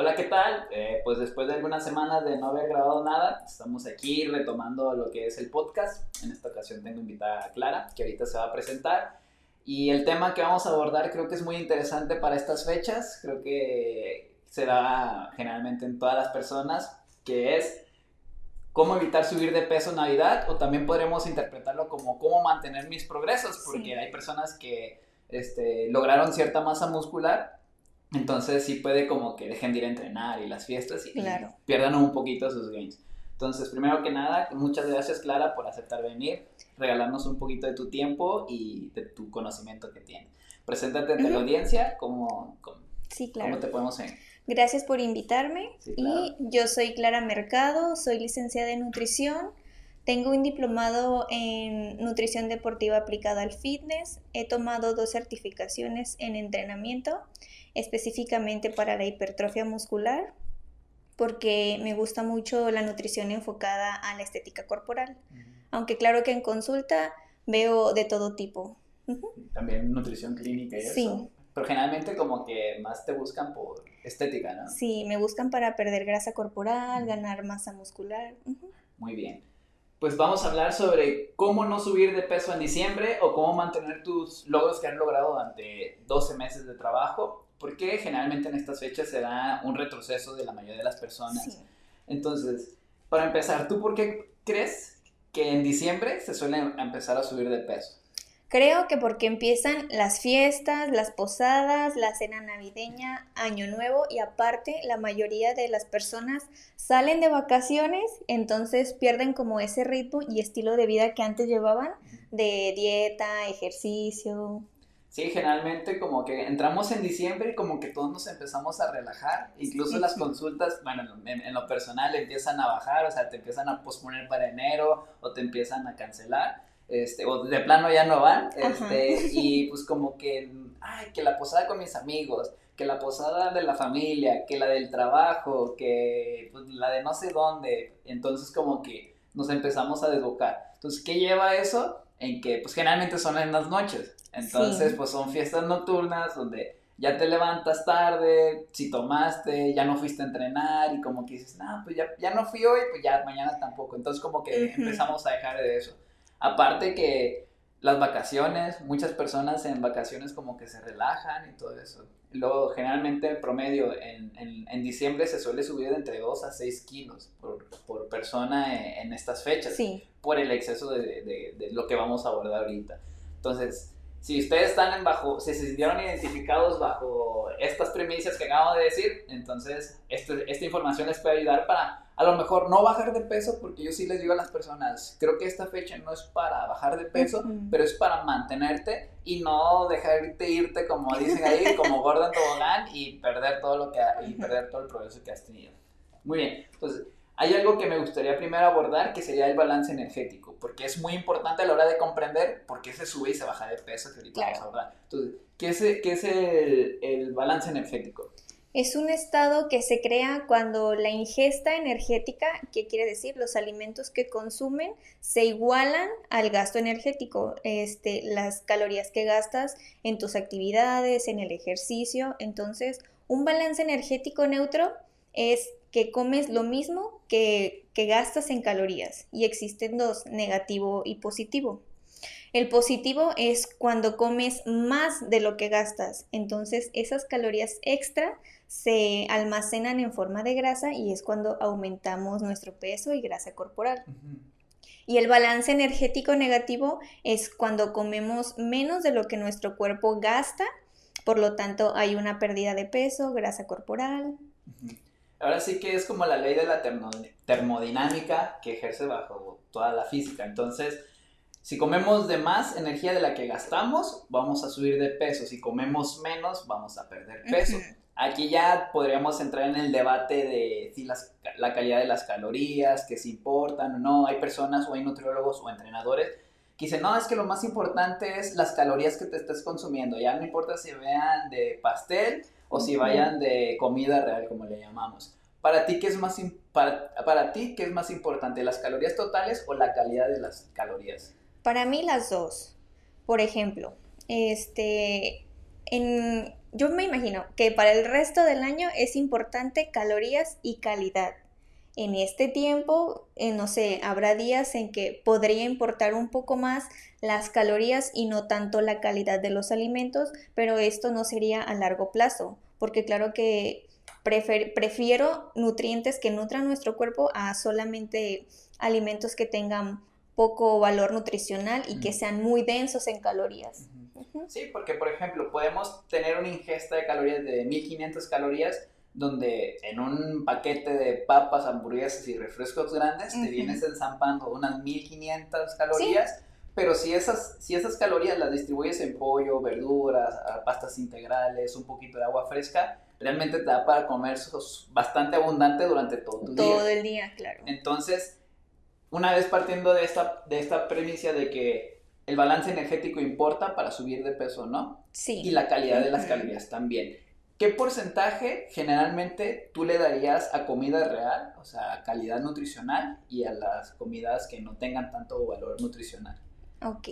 Hola, ¿qué tal? Eh, pues después de algunas semanas de no haber grabado nada, estamos aquí retomando lo que es el podcast. En esta ocasión tengo invitada a Clara, que ahorita se va a presentar. Y el tema que vamos a abordar creo que es muy interesante para estas fechas. Creo que se da generalmente en todas las personas, que es cómo evitar subir de peso en Navidad o también podremos interpretarlo como cómo mantener mis progresos, porque hay personas que este, lograron cierta masa muscular entonces sí puede como que dejen de ir a entrenar y las fiestas y, pierdan un poquito sus gains. Entonces, primero que nada, muchas gracias Clara por aceptar venir, regalarnos un poquito de tu tiempo y de tu conocimiento que tienes. Preséntate ante la audiencia, ¿cómo, sí, claro. te podemos ver? Gracias por invitarme. Y yo soy Clara Mercado, soy licenciada en nutrición. Tengo un diplomado en nutrición deportiva aplicada al fitness. He tomado dos certificaciones en entrenamiento específicamente para la hipertrofia muscular, porque me gusta mucho la nutrición enfocada a la estética corporal. Aunque claro que en consulta veo de todo tipo. También nutrición clínica y sí. eso. Pero generalmente como que más te buscan por estética, ¿no? Sí, me buscan para perder grasa corporal, ganar masa muscular. Muy bien. Pues vamos a hablar sobre cómo no subir de peso en diciembre o cómo mantener tus logros que has logrado durante 12 meses de trabajo porque generalmente en estas fechas se da un retroceso de la mayoría de las personas. Entonces, para empezar, ¿tú por qué crees que en diciembre se suele empezar a subir de peso? Creo que porque empiezan las fiestas, las posadas, la cena navideña, Año Nuevo y aparte la mayoría de las personas salen de vacaciones, entonces pierden como ese ritmo y estilo de vida que antes llevaban de dieta, ejercicio. Sí, generalmente como que entramos en diciembre y como que todos nos empezamos a relajar, incluso las consultas, bueno, en, lo personal empiezan a bajar, o sea, te empiezan a posponer para enero o te empiezan a cancelar, este, o de plano ya no van, este, y pues como que, ay, que la posada con mis amigos, que la posada de la familia, que la del trabajo, que pues, la de no sé dónde, entonces como que nos empezamos a desbocar. Entonces, ¿qué lleva eso? En que pues generalmente son en las noches. Entonces, pues son fiestas nocturnas donde ya te levantas tarde, si tomaste, ya no fuiste a entrenar y como que dices, no, pues ya, ya no fui hoy, pues ya mañana tampoco. Entonces como que empezamos a dejar de eso. Aparte que las vacaciones, muchas personas en vacaciones como que se relajan y todo eso. Luego, generalmente el promedio en, en, diciembre se suele subir de entre 2 a 6 kilos por, por persona en, en, estas fechas, sí. por el exceso de, de, de, lo que vamos a abordar ahorita. Entonces, si ustedes están en bajo, si se sintieron identificados bajo estas premisas que acabo de decir, entonces este, esta información les puede ayudar para a lo mejor no bajar de peso, porque yo sí les digo a las personas, creo que esta fecha no es para bajar de peso, pero es para mantenerte y no dejarte irte como dicen ahí, como gordo en tobogán y perder todo lo que y perder todo el progreso que has tenido. Muy bien, entonces hay algo que me gustaría primero abordar que sería el balance energético, porque es muy importante a la hora de comprender por qué se sube y se baja de peso, que ahorita vamos a abordar. Entonces, ¿qué es, qué es el, el balance energético? Es un estado que se crea cuando la ingesta energética, ¿qué quiere decir? Los alimentos que consumen se igualan al gasto energético, este, las calorías que gastas en tus actividades, en el ejercicio. Entonces, un balance energético neutro es que comes lo mismo que, que gastas en calorías y existen dos, negativo y positivo. El positivo es cuando comes más de lo que gastas, entonces esas calorías extra se almacenan en forma de grasa y es cuando aumentamos nuestro peso y grasa corporal. Y el balance energético negativo es cuando comemos menos de lo que nuestro cuerpo gasta, por lo tanto hay una pérdida de peso, grasa corporal. Ahora sí que es como la ley de la termodinámica que ejerce bajo toda la física. Entonces, si comemos de más energía de la que gastamos, vamos a subir de peso. Si comemos menos, vamos a perder peso. Aquí ya podríamos entrar en el debate de si la calidad de las calorías, que si importan o no. Hay personas o hay nutriólogos o entrenadores que dicen, no, es que lo más importante es las calorías que te estés consumiendo. Ya no importa si vean de pastel o si vayan de comida real, como le llamamos. Para ti, ¿qué es más, para, para ti, ¿qué es más importante, las calorías totales o la calidad de las calorías? Para mí las dos. Por ejemplo, este, en, yo me imagino que para el resto del año es importante calorías y calidad. En este tiempo, eh, no sé, habrá días en que podría importar un poco más las calorías y no tanto la calidad de los alimentos, pero esto no sería a largo plazo, porque claro que prefiero nutrientes que nutran nuestro cuerpo a solamente alimentos que tengan poco valor nutricional y que sean muy densos en calorías. Sí, porque por ejemplo podemos tener una ingesta de calorías de 1500 calorías donde en un paquete de papas, hamburguesas y refrescos grandes te vienes enzampando unas 1500 calorías, pero si esas, si esas calorías las distribuyes en pollo, verduras, pastas integrales, un poquito de agua fresca, realmente te da para comer bastante abundante durante todo tu día. Todo el día, claro. Entonces, una vez partiendo de esta, de esta premisa de que el balance energético importa para subir de peso, ¿no? Sí. Y la calidad de las calorías también. ¿Qué porcentaje generalmente tú le darías a comida real, o sea, calidad nutricional, y a las comidas que no tengan tanto valor nutricional? Ok.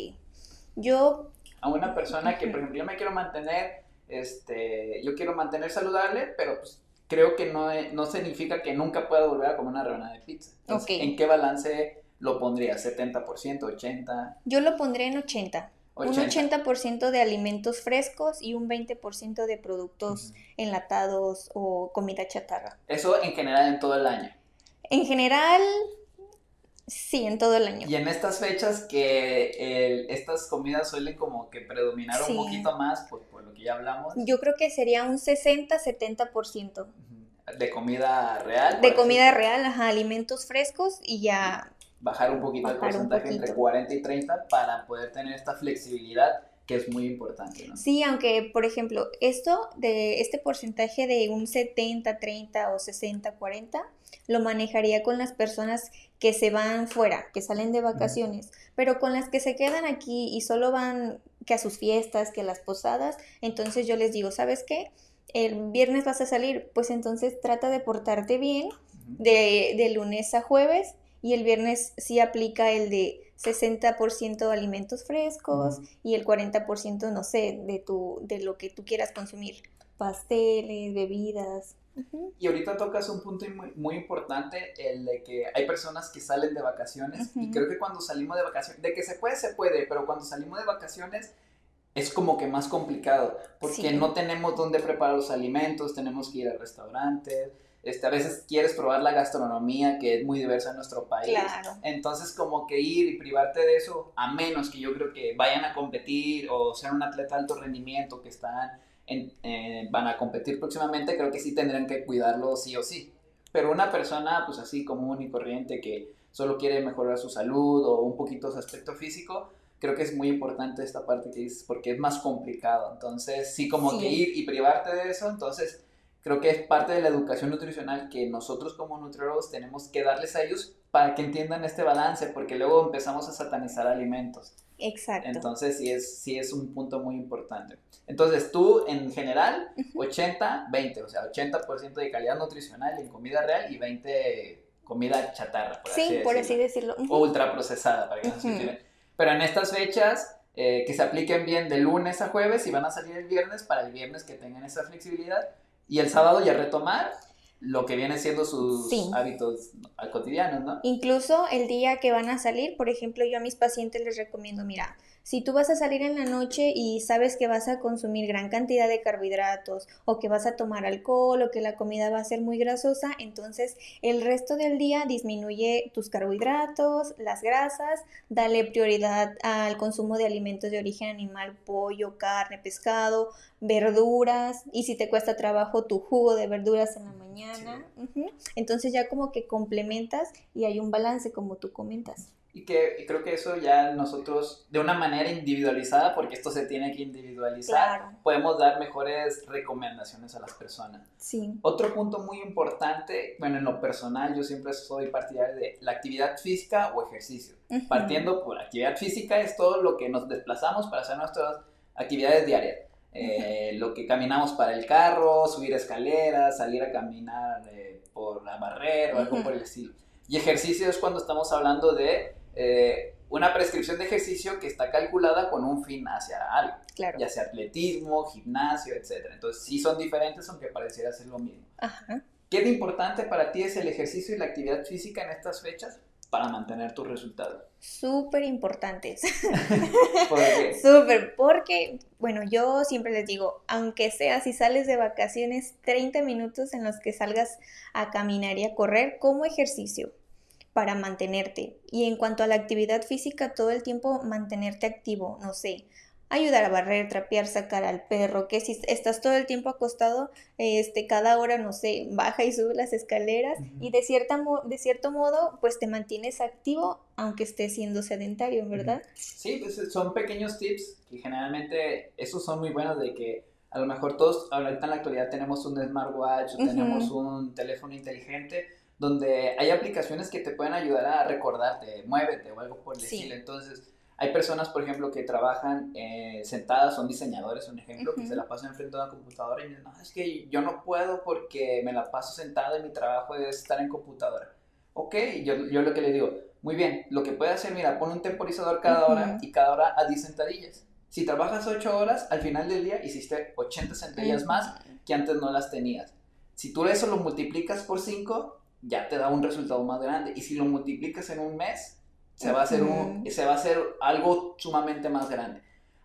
Yo... A una persona que, por ejemplo, yo me quiero mantener, este, yo quiero mantener saludable, pero pues creo que no, no significa que nunca pueda volver a comer una rebanada de pizza. ¿En qué balance lo pondría? ¿70%, 80%? Yo lo pondría en 80. Un 80% de alimentos frescos y un 20% de productos enlatados o comida chatarra. Eso en general en todo el año. En general, sí, en todo el año. Y en estas fechas que estas comidas suelen como que predominar un poquito más, pues lo que ya hablamos. Yo creo que sería un 60-70%. De comida real. De comida real, ajá, alimentos frescos y ya bajar un poquito el porcentaje entre 40 y 30 para poder tener esta flexibilidad que es muy importante. ¿no? Sí, aunque por ejemplo, esto de este porcentaje de un 70, 30 o 60, 40 lo manejaría con las personas que se van fuera, que salen de vacaciones, pero con las que se quedan aquí y solo van que a sus fiestas, que a las posadas, entonces yo les digo, ¿sabes qué? El viernes vas a salir, pues entonces trata de portarte bien de, de lunes a jueves y el viernes sí aplica el de 60% alimentos frescos y el 40% no sé, de tu de lo que tú quieras consumir, pasteles, bebidas. Y ahorita tocas un punto muy, muy, importante, el de que hay personas que salen de vacaciones y creo que cuando salimos de vacaciones, de que se puede, se puede, pero cuando salimos de vacaciones es como que más complicado porque no tenemos dónde preparar los alimentos, tenemos que ir al restaurante este, a veces quieres probar la gastronomía que es muy diversa en nuestro país. Claro. Entonces, como que ir y privarte de eso, a menos que yo creo que vayan a competir o sean un atleta de alto rendimiento que están en, eh, van a competir próximamente, creo que sí tendrán que cuidarlo sí o sí. Pero una persona, pues así común y corriente que solo quiere mejorar su salud o un poquito su aspecto físico, creo que es muy importante esta parte que dices, porque es más complicado. Entonces, sí, como que ir y privarte de eso, entonces creo que es parte de la educación nutricional que nosotros como nutriólogos tenemos que darles a ellos para que entiendan este balance, porque luego empezamos a satanizar alimentos. Exacto. Entonces sí es, sí es un punto muy importante. Entonces tú en general 80-20, o sea, 80% de calidad nutricional en comida real y 20 comida chatarra. Por sí, por así decirlo. O ultraprocesada, para que no se Pero en estas fechas eh, que se apliquen bien de lunes a jueves y van a salir el viernes, para el viernes que tengan esa flexibilidad, y el sábado ya retomar lo que viene siendo sus hábitos cotidianos, ¿no? Incluso el día que van a salir, por ejemplo, yo a mis pacientes les recomiendo, mira, si tú vas a salir en la noche y sabes que vas a consumir gran cantidad de carbohidratos o que vas a tomar alcohol o que la comida va a ser muy grasosa, entonces el resto del día disminuye tus carbohidratos, las grasas, dale prioridad al consumo de alimentos de origen animal, pollo, carne, pescado, verduras y si te cuesta trabajo tu jugo de verduras en la mañana. Entonces ya como que complementas y hay un balance como tú comentas. Y que creo que eso ya nosotros, de una manera individualizada, porque esto se tiene que individualizar, podemos dar mejores recomendaciones a las personas. Sí. Otro punto muy importante, bueno, en lo personal yo siempre soy partidario de la actividad física o ejercicio. Partiendo por actividad física es todo lo que nos desplazamos para hacer nuestras actividades diarias. Eh, lo que caminamos para el carro, subir escaleras, salir a caminar eh, por la barrera o algo por el estilo. Y ejercicio es cuando estamos hablando de eh, una prescripción de ejercicio que está calculada con un fin hacia algo. Claro. Ya sea atletismo, gimnasio, etc. Entonces sí son diferentes aunque pareciera ser lo mismo. Ajá. ¿Qué de importante para ti es el ejercicio y la actividad física en estas fechas para mantener tus resultados? Súper importantes. ¿Por qué? Súper, porque, bueno, yo siempre les digo, aunque sea si sales de vacaciones, 30 minutos en los que salgas a caminar y a correr como ejercicio para mantenerte. Y en cuanto a la actividad física, todo el tiempo mantenerte activo, no sé, ayudar a barrer, trapear, sacar al perro, que si estás todo el tiempo acostado, este, cada hora, no sé, baja y sube las escaleras Ujú. y de, cierta mo- de cierto modo, pues te mantienes activo aunque estés siendo sedentario, ¿verdad? Sí, pues son pequeños tips que generalmente esos son muy buenos de que a lo mejor todos ahorita en la actualidad tenemos un smartwatch o Ujú. tenemos un teléfono inteligente donde hay aplicaciones que te pueden ayudar a recordarte, muévete o algo por el Sí. estilo. Entonces, hay personas, por ejemplo, que trabajan eh, sentadas, son diseñadores, un ejemplo, que Ujú. se la pasan enfrente de una computadora y dicen, no, es que yo no puedo porque me la paso sentada y mi trabajo es estar en computadora. Ok, yo, yo lo que le digo, muy bien, lo que puede hacer, mira, pon un temporizador cada hora Ujú. y cada hora a 10 sentadillas. Si trabajas 8 horas, al final del día hiciste 80 sentadillas más que antes no las tenías. Si tú eso lo multiplicas por 5, ya te da un resultado más grande. Y si lo multiplicas en un mes, se va a hacer, un, se va a hacer algo sumamente más grande.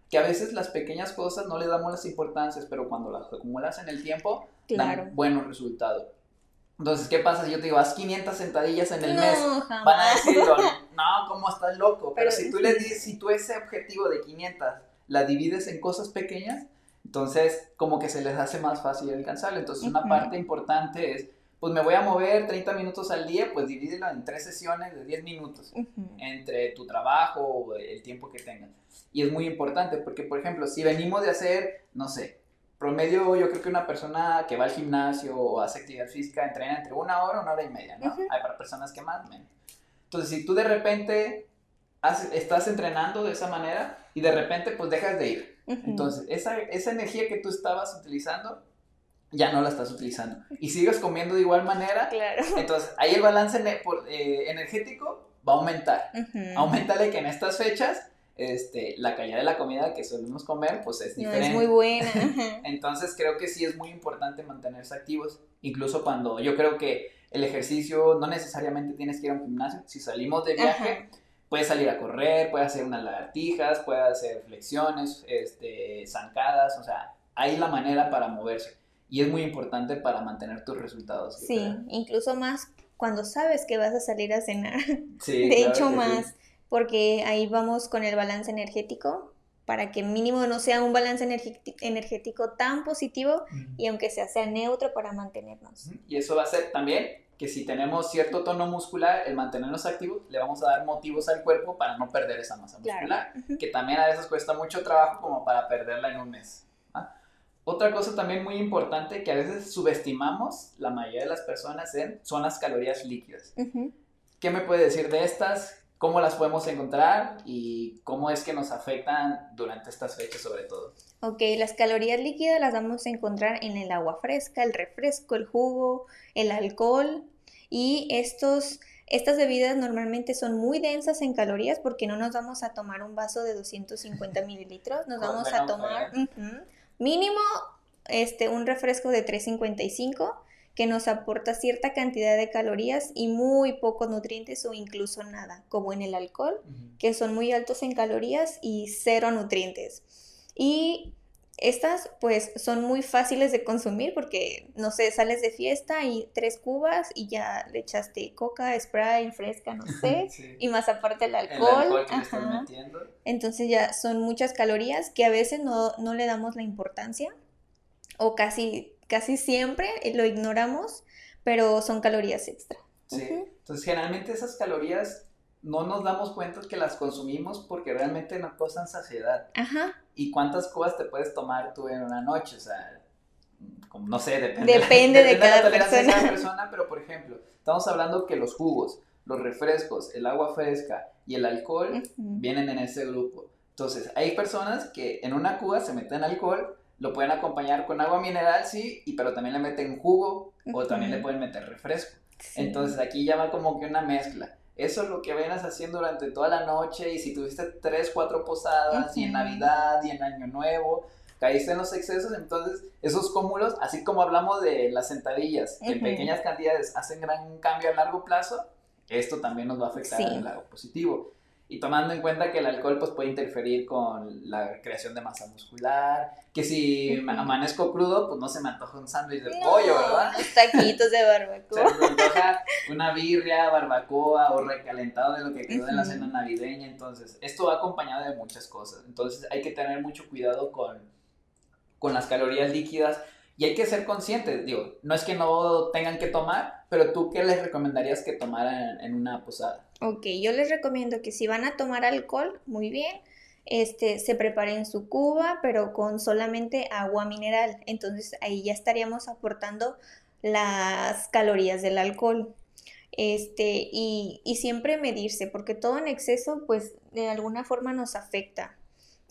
Que a veces las pequeñas cosas no le damos las importancias, pero cuando las acumulas en el tiempo, Claro. dan buenos resultados. Entonces, ¿qué pasa? Si yo te digo, haz 500 sentadillas en el no, mes, jamás. van a decirlo, no, ¿cómo estás loco? Pero, Pero- si tú le dices, si tú ese objetivo de 500 la divides en cosas pequeñas, entonces como que se les hace más fácil alcanzarlo. Entonces una Ujú. parte importante es, pues me voy a mover 30 minutos al día, pues divídelo en tres sesiones de 10 minutos Ujú. entre tu trabajo o el tiempo que tengas. Y es muy importante porque, por ejemplo, si venimos de hacer, no sé, promedio yo creo que una persona que va al gimnasio o hace actividad física entrena entre una hora, una hora y media, ¿no? Ujú. Hay para personas que más, menos. Entonces, si tú de repente haces- estás entrenando de esa manera y de repente pues dejas de ir, Ujú. entonces esa, esa energía que tú estabas utilizando ya no la estás utilizando y sigues comiendo de igual manera, Claro. entonces ahí el balance eh, energético va a aumentar. Ujú. Aumentale que en estas fechas este, la calidad de la comida que solemos comer pues es No, diferente. es muy buena. Entonces creo que sí es muy importante mantenerse activos, incluso cuando yo creo que el ejercicio no necesariamente tienes que ir a un gimnasio, si salimos de viaje Ajá. puedes salir a correr, puedes hacer unas lagartijas, puedes hacer flexiones, este, zancadas, o sea, hay la manera para moverse y es muy importante para mantener tus resultados. Sí, creo. incluso más cuando sabes que vas a salir a cenar. Sí, De claro hecho, que sí. más, porque ahí vamos con el balance energético, para que mínimo no sea un balance energético tan positivo y aunque sea, sea neutro para mantenernos. Y eso va a ser también que si tenemos cierto tono muscular, el mantenernos activos, le vamos a dar motivos al cuerpo para no perder esa masa Claro. muscular, Ujú. que también a veces cuesta mucho trabajo como para perderla en un mes. Otra cosa también muy importante que a veces subestimamos la mayoría de las personas en, son las calorías líquidas. Ujú. ¿Qué me puede decir de estas? ¿Cómo las podemos encontrar? ¿Y cómo es que nos afectan durante estas fechas sobre todo? Ok, las calorías líquidas las vamos a encontrar en el agua fresca, el refresco, el jugo, el alcohol y estos, estas bebidas normalmente son muy densas en calorías porque no nos vamos a tomar un vaso de 250 mililitros, nos vamos a tomar ujú, mínimo este, un refresco de 355 que nos aporta cierta cantidad de calorías y muy pocos nutrientes o incluso nada, como en el alcohol que son muy altos en calorías y cero nutrientes. Y estas pues son muy fáciles de consumir porque, no sé, sales de fiesta y tres cubas y ya le echaste coca, spray, fresca, no sé, Sí. y más aparte el El alcohol. alcohol que le ajá. metiendo. Entonces ya son muchas calorías que a veces no, no le damos la importancia o casi, casi siempre lo ignoramos, pero son calorías extra. Sí. Ujú. Entonces, generalmente esas calorías no nos damos cuenta que las consumimos porque realmente nos causan saciedad. Ajá. ¿Y cuántas cubas te puedes tomar tú en una noche? O sea, como, no sé, depende, Depende de cada la tolerancia de cada persona. persona, pero por ejemplo, estamos hablando que los jugos, los refrescos, el agua fresca y el alcohol vienen en ese grupo. Entonces, hay personas que en una cuba se meten alcohol, lo pueden acompañar con agua mineral, sí, y, pero también le meten jugo o también le pueden meter refresco. Sí. Entonces aquí ya va como que una mezcla. Eso es lo que venas haciendo durante toda la noche y si tuviste tres, cuatro posadas y en Navidad y en Año Nuevo, caíste en los excesos, entonces esos cúmulos, así como hablamos de las sentadillas, que en pequeñas cantidades hacen gran cambio a largo plazo, esto también nos va a afectar en el lado positivo y tomando en cuenta que el alcohol pues, puede interferir con la creación de masa muscular, que si amanezco crudo, pues no se me antoja un sándwich de pollo, ¿verdad? Taquitos de barbacoa. se me antoja una birria, barbacoa o recalentado de lo que quedó en la cena navideña. Entonces, esto va acompañado de muchas cosas. Entonces, hay que tener mucho cuidado con, con las calorías líquidas y hay que ser conscientes. Digo, no es que no tengan que tomar, pero tú, ¿qué les recomendarías que tomaran en una posada? Ok, yo les recomiendo que si van a tomar alcohol, muy bien, este, se preparen su cuba, pero con solamente agua mineral. Entonces ahí ya estaríamos aportando las calorías del alcohol. Este, y, y siempre medirse, porque todo en exceso, pues de alguna forma nos afecta.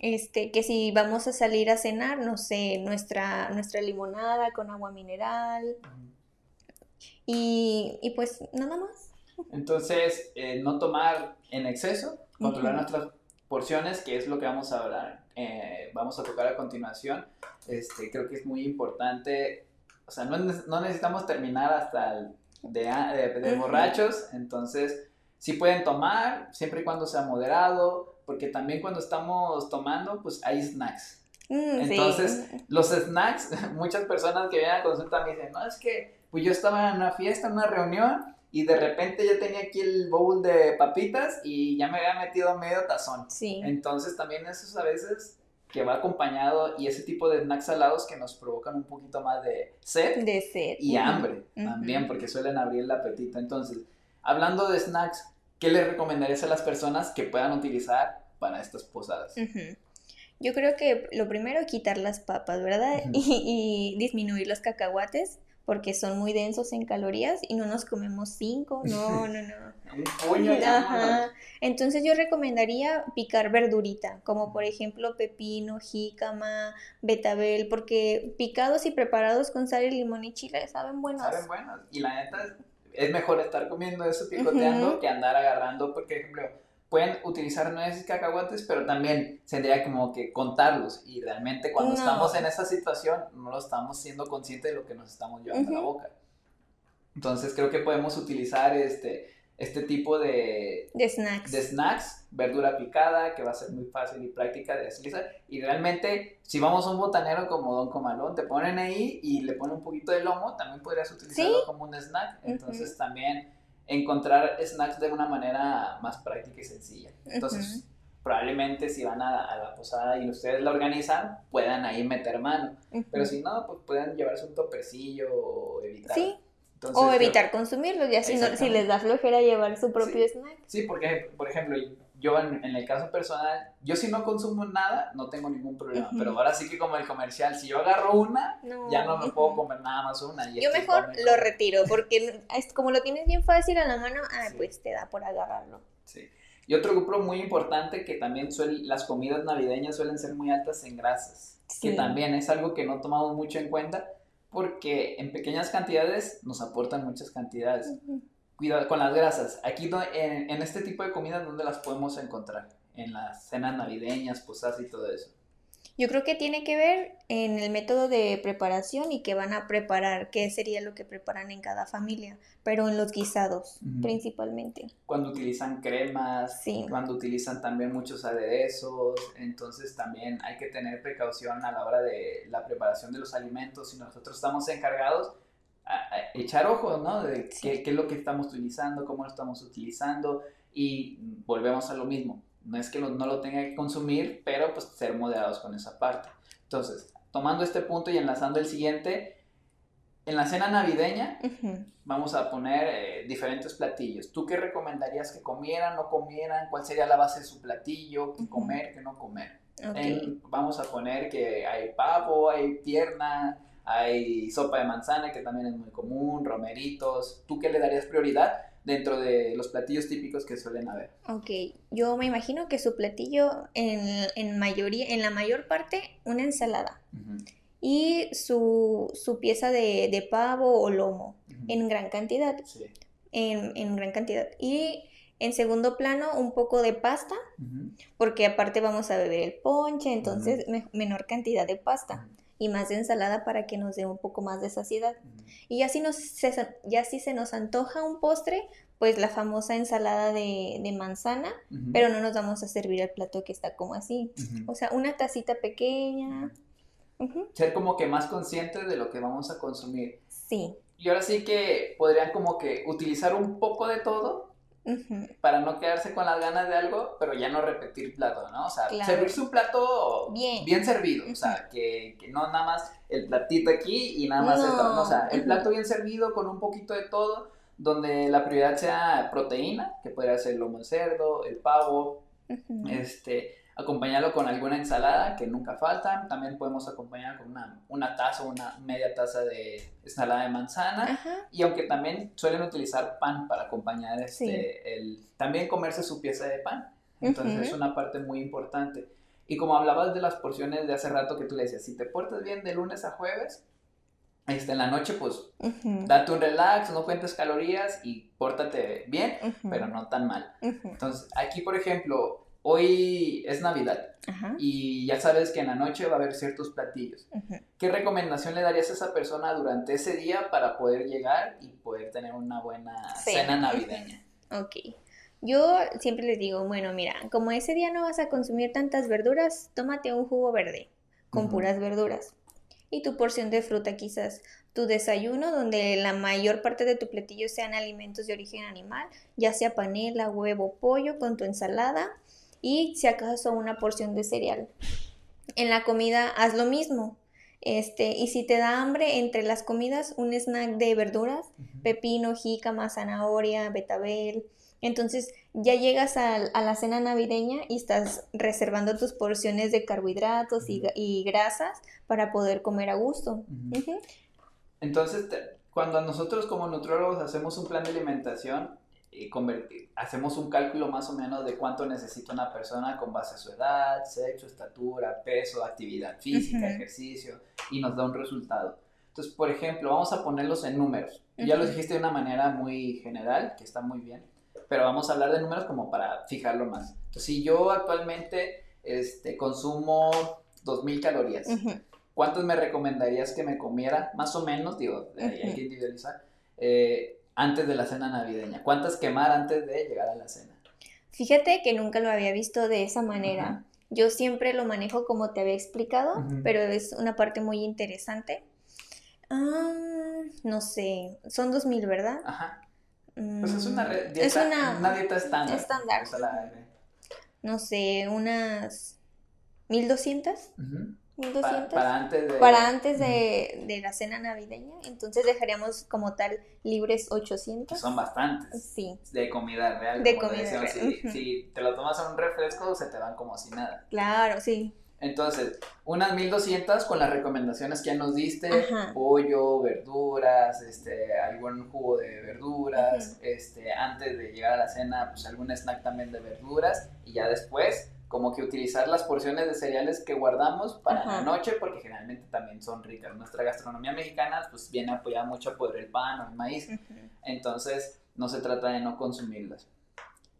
Este, que si vamos a salir a cenar, no sé, nuestra, nuestra limonada con agua mineral. Y, y pues nada más. Entonces, eh, no tomar en exceso, controlar nuestras porciones, que es lo que vamos a hablar, eh, vamos a tocar a continuación. Este, creo que es muy importante, o sea, no, no necesitamos terminar hasta de, de, borrachos, entonces sí pueden tomar, siempre y cuando sea moderado, porque también cuando estamos tomando, pues hay snacks. Mm, entonces, los snacks, muchas personas que vienen a consulta me dicen, no, es que pues yo estaba en una fiesta, en una reunión, y de repente ya tenía aquí el bowl de papitas y ya me había metido medio tazón. Sí. Entonces también eso a veces que va acompañado y ese tipo de snacks salados que nos provocan un poquito más de sed. De sed. Y hambre también, porque suelen abrir el apetito. Entonces, hablando de snacks, ¿qué le recomendarías a las personas que puedan utilizar para estas posadas? Yo creo que lo primero, quitar las papas, ¿verdad? y, y disminuir los cacahuates porque son muy densos en calorías y no nos comemos cinco, no, no, no. Un puño Ajá. Entonces yo recomendaría picar verdurita, como por ejemplo pepino, jícama, betabel, porque picados y preparados con sal y limón y chile saben buenos. Saben buenos. Y la neta es mejor estar comiendo eso picoteando que andar agarrando, porque, por ejemplo, pueden utilizar nueces y cacahuates, pero también tendría como que contarlos. Y realmente cuando estamos en esa situación, no lo estamos siendo conscientes de lo que nos estamos llevando a la boca. Entonces creo que podemos utilizar este, este tipo de, de snacks. De snacks, verdura picada, que va a ser muy fácil y práctica de utilizar. Y realmente, si vamos a un botanero como Don Comalón, te ponen ahí y le ponen un poquito de lomo, también podrías utilizarlo como un snack. Entonces también encontrar snacks de una manera más práctica y sencilla. Entonces, probablemente si van a, la posada y ustedes la organizan, puedan ahí meter mano. Pero si no, pues pueden llevarse un topercillo o evitar. Sí. O evitar consumirlos, ya si, si les da flojera llevar su propio snack. Sí, porque, por ejemplo, yo en, el caso personal, yo si no consumo nada, no tengo ningún problema. Pero ahora sí que como el comercial, si yo agarro una, ya no me puedo comer nada más una. yo mejor lo retiro, porque como lo tienes bien fácil a la mano, ah, pues te da por agarrarlo. Sí. Y otro grupo muy importante que también suele, las comidas navideñas suelen ser muy altas en grasas, que también es algo que no tomamos mucho en cuenta porque en pequeñas cantidades nos aportan muchas cantidades cuidado con las grasas. Aquí en, en este tipo de comidas, ¿dónde las podemos encontrar? En las cenas navideñas, posadas y todo eso. Yo creo que tiene que ver en el método de preparación y que van a preparar, qué sería lo que preparan en cada familia, pero en los guisados principalmente. Cuando utilizan cremas, cuando utilizan también muchos aderezos, entonces también hay que tener precaución a la hora de la preparación de los alimentos. Si nosotros estamos encargados, echar ojos, ¿no? De qué, qué, es lo que estamos utilizando, cómo lo estamos utilizando y volvemos a lo mismo. No es que no lo tenga que consumir, pero pues ser moderados con esa parte. Entonces, tomando este punto y enlazando el siguiente, en la cena navideña vamos a poner eh, diferentes platillos. ¿Tú qué recomendarías que comieran, no comieran? ¿Cuál sería la base de su platillo? ¿Qué comer, qué no comer? vamos a poner que hay pavo, hay pierna, hay sopa de manzana, que también es muy común, romeritos. ¿Tú qué le darías prioridad dentro de los platillos típicos que suelen haber? Ok, yo me imagino que su platillo en, en mayoría, en la mayor parte, una ensalada. Y su, su pieza de, de, pavo o lomo en gran cantidad. Sí. En, en gran cantidad. Y En segundo plano, un poco de pasta, porque aparte vamos a beber el ponche, entonces menor cantidad de pasta y más de ensalada para que nos dé un poco más de saciedad. Y ya si, nos, ya si se nos antoja un postre, pues la famosa ensalada de, manzana, pero no nos vamos a servir el plato que está como así. O sea, una tacita pequeña. Ser como que más conscientes de lo que vamos a consumir. Sí. Y ahora sí que podrían como que utilizar un poco de todo para no quedarse con las ganas de algo, pero ya no repetir plato, ¿no? O sea, servirse un plato bien, bien servido, o sea, que, no nada más el platito aquí y nada más ¿no? O sea, el plato bien servido con un poquito de todo, donde la prioridad sea proteína, que podría ser el lomo de cerdo, el pavo, este, acompañarlo con alguna ensalada que nunca falta. También podemos acompañar con una, una taza o una media taza de ensalada de manzana. Y aunque también suelen utilizar pan para acompañar este, el, también comerse su pieza de pan. Entonces es una parte muy importante. Y como hablabas de las porciones de hace rato que tú le decías, si te portas bien de lunes a jueves, este, en la noche, pues, date un relax, no cuentes calorías y pórtate bien, pero no tan mal. Entonces, aquí, por ejemplo, hoy es Navidad y ya sabes que en la noche va a haber ciertos platillos. ¿Qué recomendación le darías a esa persona durante ese día para poder llegar y poder tener una buena cena navideña? Ok. Yo siempre les digo, bueno, mira, como ese día no vas a consumir tantas verduras, tómate un jugo verde con puras verduras. Y tu porción de fruta quizás, tu desayuno donde la mayor parte de tu platillo sean alimentos de origen animal, ya sea panela, huevo, pollo con tu ensalada y si acaso una porción de cereal. En la comida haz lo mismo. Este, y si te da hambre entre las comidas, un snack de verduras, pepino, jícama, zanahoria, betabel. Entonces ya llegas a, la cena navideña y estás reservando tus porciones de carbohidratos y, grasas para poder comer a gusto. Entonces, cuando nosotros como nutriólogos hacemos un plan de alimentación, y hacemos un cálculo más o menos de cuánto necesita una persona con base a su edad, sexo, estatura, peso, actividad física, ejercicio, y nos da un resultado. Entonces, por ejemplo, vamos a ponerlos en números. Ya los dijiste de una manera muy general, que está muy bien, pero vamos a hablar de números como para fijarlo más. Entonces, si yo actualmente este, consumo 2.000 calorías, ¿cuántos me recomendarías que me comiera? Más o menos, digo, hay que individualizar. Eh, antes de la cena navideña? ¿Cuántas quemar antes de llegar a la cena? Fíjate que nunca lo había visto de esa manera. Yo siempre lo manejo como te había explicado, pero es una parte muy interesante. no sé, son dos mil, ¿verdad? Ajá. Pues es una, dieta, es una, dieta estándar. Estándar. No sé, unas 1200. Para, antes de... Para antes de, la cena navideña. Entonces dejaríamos como tal libres 800. Son bastantes. Sí. De comida real. De comida real. Si, te lo tomas en un refresco, se te van como si nada. Claro, sí. Entonces, unas 1200 con las recomendaciones que ya nos diste, pollo, verduras, este, algún jugo de verduras, este, antes de llegar a la cena, pues algún snack también de verduras, y ya después como que utilizar las porciones de cereales que guardamos para la noche, porque generalmente también son ricas. Nuestra gastronomía mexicana pues viene apoyada mucho por el pan o el maíz, entonces no se trata de no consumirlas.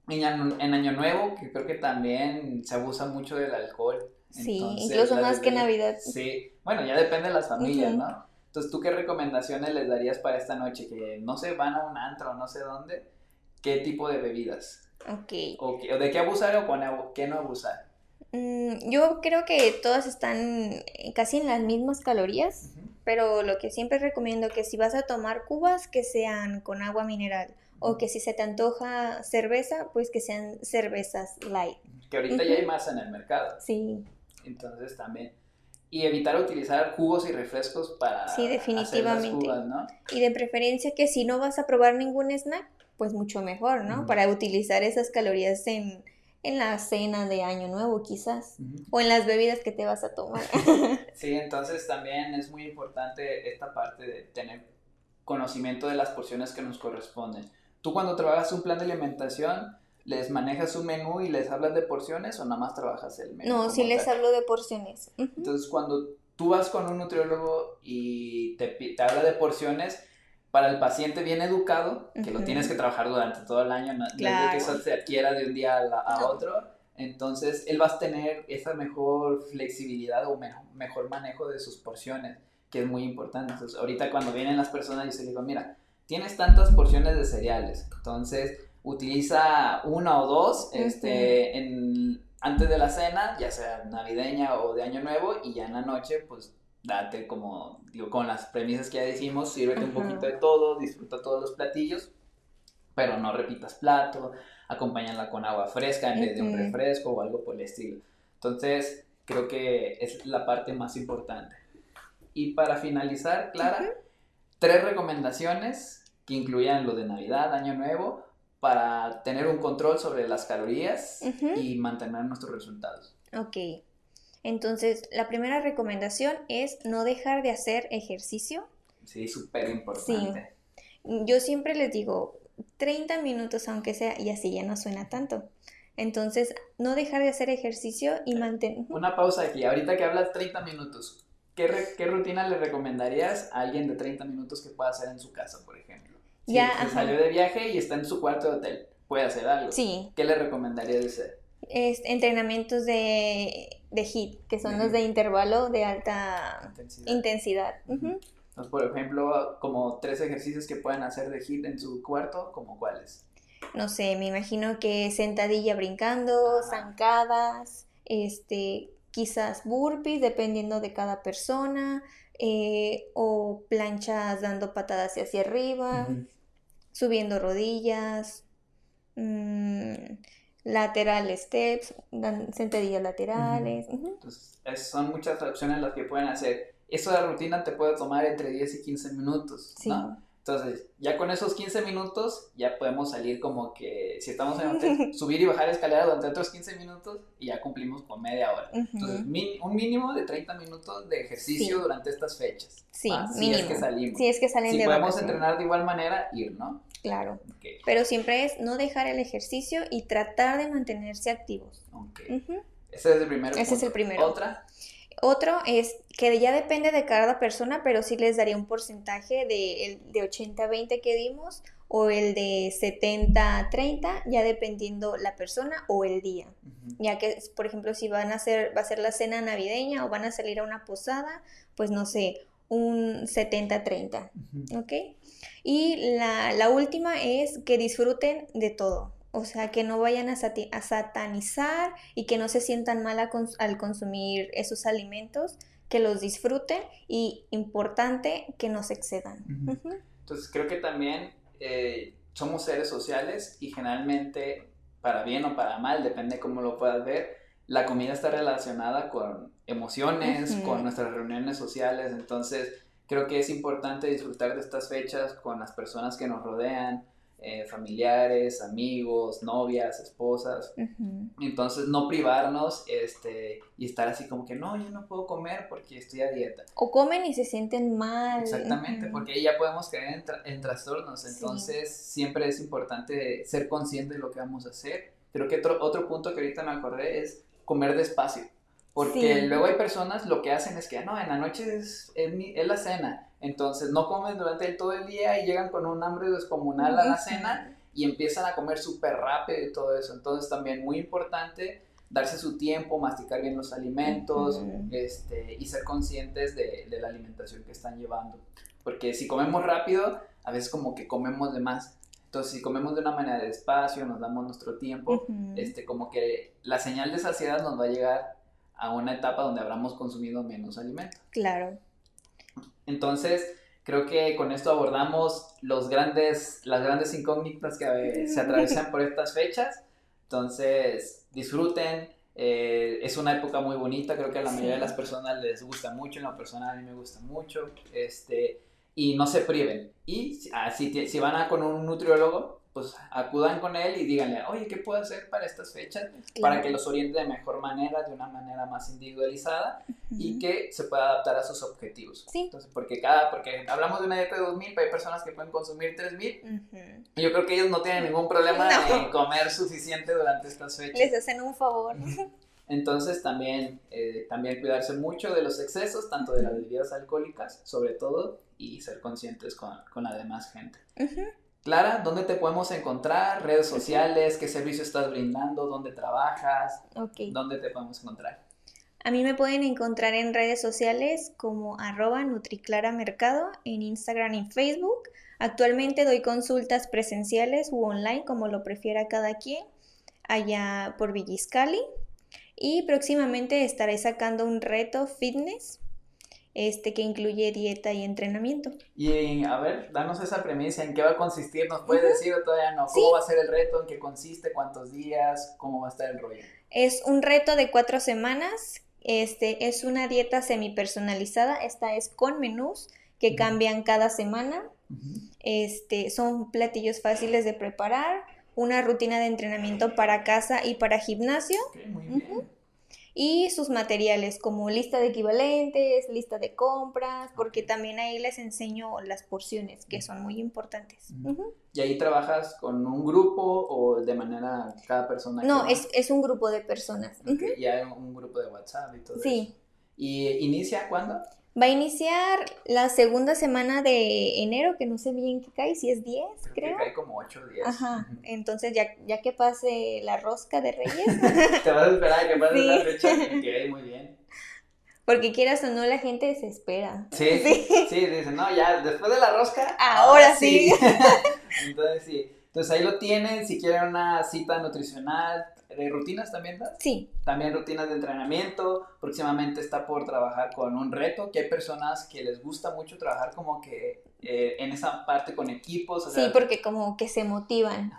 En, en, Año Nuevo, que creo que también se abusa mucho del alcohol. Sí, incluso más que Navidad. Sí, bueno, ya depende de las familias, ¿no? Entonces, ¿tú qué recomendaciones les darías para esta noche? Que no se van a un antro, no sé dónde. ¿Qué tipo de bebidas? Ok. O, de qué abusar o con qué no abusar. Mm, yo creo que todas están casi en las mismas calorías, pero lo que siempre recomiendo que si vas a tomar cubas, que sean con agua mineral. O que si se te antoja cerveza, pues que sean cervezas light. Que ahorita ya hay más en el mercado. Sí. Entonces también. Y evitar utilizar jugos y refrescos para sí, definitivamente. Y de preferencia que si no vas a probar ningún snack, pues mucho mejor, ¿no? Para utilizar esas calorías en, la cena de Año Nuevo quizás, o en las bebidas que te vas a tomar. sí, entonces también es muy importante esta parte de tener conocimiento de las porciones que nos corresponden. Tú cuando trabajas un plan de alimentación, ¿les manejas un menú y les hablas de porciones o nada más trabajas el menú? No, sí les hablo de porciones. Entonces cuando tú vas con un nutriólogo y te, te habla de porciones, para el paciente bien educado, que lo tienes que trabajar durante todo el año, no, es que eso se adquiera de un día a, otro, entonces él va a tener esa mejor flexibilidad o mejor manejo de sus porciones, que es muy importante. Entonces, ahorita cuando vienen las personas, yo se digo, mira, tienes tantas porciones de cereales, entonces utiliza una o dos este, en, antes de la cena, ya sea navideña o de año nuevo, y ya en la noche, pues date como, digo, con las premisas que ya decimos, sírvete un poquito de todo, disfruta todos los platillos, pero no repitas plato, acompáñala con agua fresca en vez de un refresco o algo por el estilo. Entonces, creo que es la parte más importante. Y para finalizar, Clara, tres recomendaciones que incluyan lo de Navidad, Año Nuevo, para tener un control sobre las calorías y mantener nuestros resultados. Ok. Entonces, la primera recomendación es no dejar de hacer ejercicio. Sí, súper importante. Sí. Yo siempre les digo 30 minutos, aunque sea, y así ya no suena tanto. Entonces, no dejar de hacer ejercicio y mantener... Una pausa aquí. Ahorita que hablas 30 minutos, ¿qué, ¿qué, rutina le recomendarías a alguien de 30 minutos que pueda hacer en su casa, por ejemplo? Si ya, salió de viaje y está en su cuarto de hotel, puede hacer algo. Sí. ¿Qué le recomendarías hacer? Es, entrenamientos de de HIT, que son los de intervalo de alta intensidad. por ejemplo, como tres ejercicios que pueden hacer de HIT en su cuarto, ¿como cuáles? No sé, me imagino que sentadilla brincando, zancadas, este, quizás burpees, dependiendo de cada persona, eh, o planchas dando patadas hacia arriba, subiendo rodillas. Mmm, lateral steps, sentadillas laterales. Entonces, son muchas opciones las que pueden hacer. Eso de rutina te puede tomar entre 10 y 15 minutos, ¿no? Entonces, ya con esos 15 minutos, ya podemos salir como que, si estamos en hotel, subir y bajar escalera durante otros 15 minutos y ya cumplimos con media hora. Entonces, un mínimo de 30 minutos de ejercicio durante estas fechas. Sí, Si es que salimos. Si es que salen si podemos entrenar de igual manera, ir, ¿no? Claro. Pero siempre es no dejar el ejercicio y tratar de mantenerse activos. Ese es el primero. Ese es el primero. ¿Otra? Otro es que ya depende de cada persona, pero sí les daría un porcentaje de, de 80-20 que dimos o el de 70-30, ya dependiendo la persona o el día. Ya que, por ejemplo, si van a hacer, va a ser la cena navideña o van a salir a una posada, pues no sé, un 70-30, ¿ok? Y la, la, última es que disfruten de todo, o sea, que no vayan a, satanizar y que no se sientan mal al consumir esos alimentos, que los disfruten y importante que no se excedan. Entonces creo que también eh, somos seres sociales y generalmente, para bien o para mal, depende cómo lo puedas ver, la comida está relacionada con emociones, con nuestras reuniones sociales, entonces creo que es importante disfrutar de estas fechas con las personas que nos rodean, eh, familiares, amigos, novias, esposas. Entonces no privarnos este, y estar así como que no, yo no puedo comer porque estoy a dieta. O comen y se sienten mal. Exactamente, porque ahí ya podemos caer en, trastornos. Entonces siempre es importante ser consciente de lo que vamos a hacer. Creo que otro, otro punto que ahorita me acordé es comer despacio. Porque luego hay personas lo que hacen es que, no, en la noche es, es, la cena, entonces no comen durante todo el día y llegan con un hambre descomunal a la cena y empiezan a comer súper rápido y todo eso. Entonces también muy importante darse su tiempo, masticar bien los alimentos este, y ser conscientes de, de, la alimentación que están llevando. Porque si comemos rápido, a veces como que comemos de más. Entonces, si comemos de una manera despacio, nos damos nuestro tiempo, este, como que la señal de saciedad nos va a llegar a una etapa donde habremos consumido menos alimento. Claro. Entonces, creo que con esto abordamos los grandes, las grandes incógnitas que se atraviesan por estas fechas. Entonces, disfruten. Eh, es una época muy bonita, creo que a la mayoría de las personas les gusta mucho, en lo personal a mí me gusta mucho. Este, y no se priven. Y ah, si, si van a con un nutriólogo, pues acudan con él y díganle, oye, ¿qué puedo hacer para estas fechas? Para que los oriente de mejor manera, de una manera más individualizada y que se pueda adaptar a sus objetivos. Sí. Entonces, porque cada, porque hablamos de una dieta de 2000, pero hay personas que pueden consumir 3000. Y yo creo que ellos no tienen ningún problema en comer suficiente durante estas fechas. Les hacen un favor. Entonces también, eh, también cuidarse mucho de los excesos, tanto de las bebidas alcohólicas, sobre todo, y ser conscientes con, con la demás gente. Clara, ¿dónde te podemos encontrar? Redes sociales, ¿qué servicio estás brindando? ¿Dónde trabajas? ¿Dónde te podemos encontrar? A mí me pueden encontrar en redes sociales como arroba NutriClaraMercado en Instagram y Facebook. Actualmente doy consultas presenciales u online, como lo prefiera cada quien, allá por Villiscali. Y próximamente estaré sacando un reto fitness este que incluye dieta y entrenamiento. Y a ver, danos esa premisa, ¿en qué va a consistir? ¿Nos puedes decir o todavía no? ¿Cómo va a ser el reto? ¿En qué consiste? ¿Cuántos días? ¿Cómo va a estar el rollo? Es un reto de cuatro semanas este es una dieta semi-personalizada. Esta es con menús que cambian cada semana. Este, son platillos fáciles de preparar, una rutina de entrenamiento para casa y para gimnasio y sus materiales como lista de equivalentes, lista de compras, porque también ahí les enseño las porciones que son muy importantes. ¿Y ahí trabajas con un grupo o de manera cada persona? No, es, es, un grupo de personas. Y hay un grupo de WhatsApp y todo sí. eso. ¿Y inicia cuándo? Va a iniciar la segunda semana de enero, que no sé bien qué cae, si es 10, creo. Que cae como 8 días. Ajá, entonces ya, ya que pase la rosca de Reyes. Te vas a esperar a que pase la fecha, que muy bien. Porque quieras o no, la gente se espera. Sí, sí, sí, dicen, no, ya, después de la rosca. Ahora, sí. entonces sí. Entonces ahí lo tienen, si quieren una cita nutricional, ¿De rutinas también das? Sí. También rutinas de entrenamiento. Próximamente está por trabajar con un reto, que hay personas que les gusta mucho trabajar como que eh, en esa parte con equipos. sí, porque como que se motivan.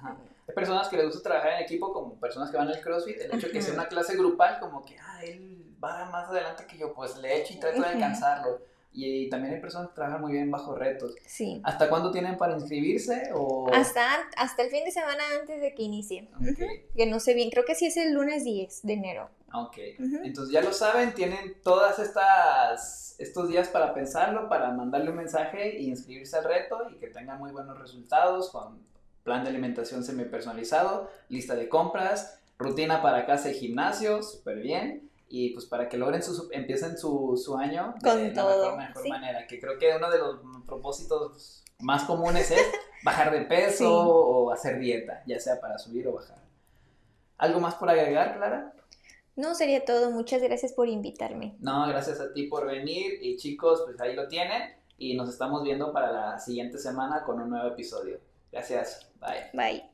Hay personas que les gusta trabajar en equipo como personas que van al CrossFit. El hecho de que sea una clase grupal, como que, ah, él va más adelante que yo, pues le echo y trato de alcanzarlo y también hay personas que trabajan muy bien bajo retos. Sí. ¿Hasta cuándo tienen para inscribirse? O... Hasta, hasta el fin de semana antes de que inicie. Que no sé bien, creo que sí es el lunes 10 de enero. Ok, entonces ya lo saben, tienen todas estas estos días para pensarlo, para mandarle un mensaje e inscribirse al reto y que tengan muy buenos resultados con plan de alimentación semi personalizado, lista de compras, rutina para casa y gimnasio, súper bien y pues para que logren su, empiecen su, su año de la mejor, mejor manera, que creo que uno de los propósitos más comunes es bajar de peso o hacer dieta, ya sea para subir o bajar. ¿Algo más por agregar, Clara? No, sería todo. Muchas gracias por invitarme. No, gracias a ti por venir y chicos, pues ahí lo tienen y nos estamos viendo para la siguiente semana con un nuevo episodio. Gracias. Bye. Bye.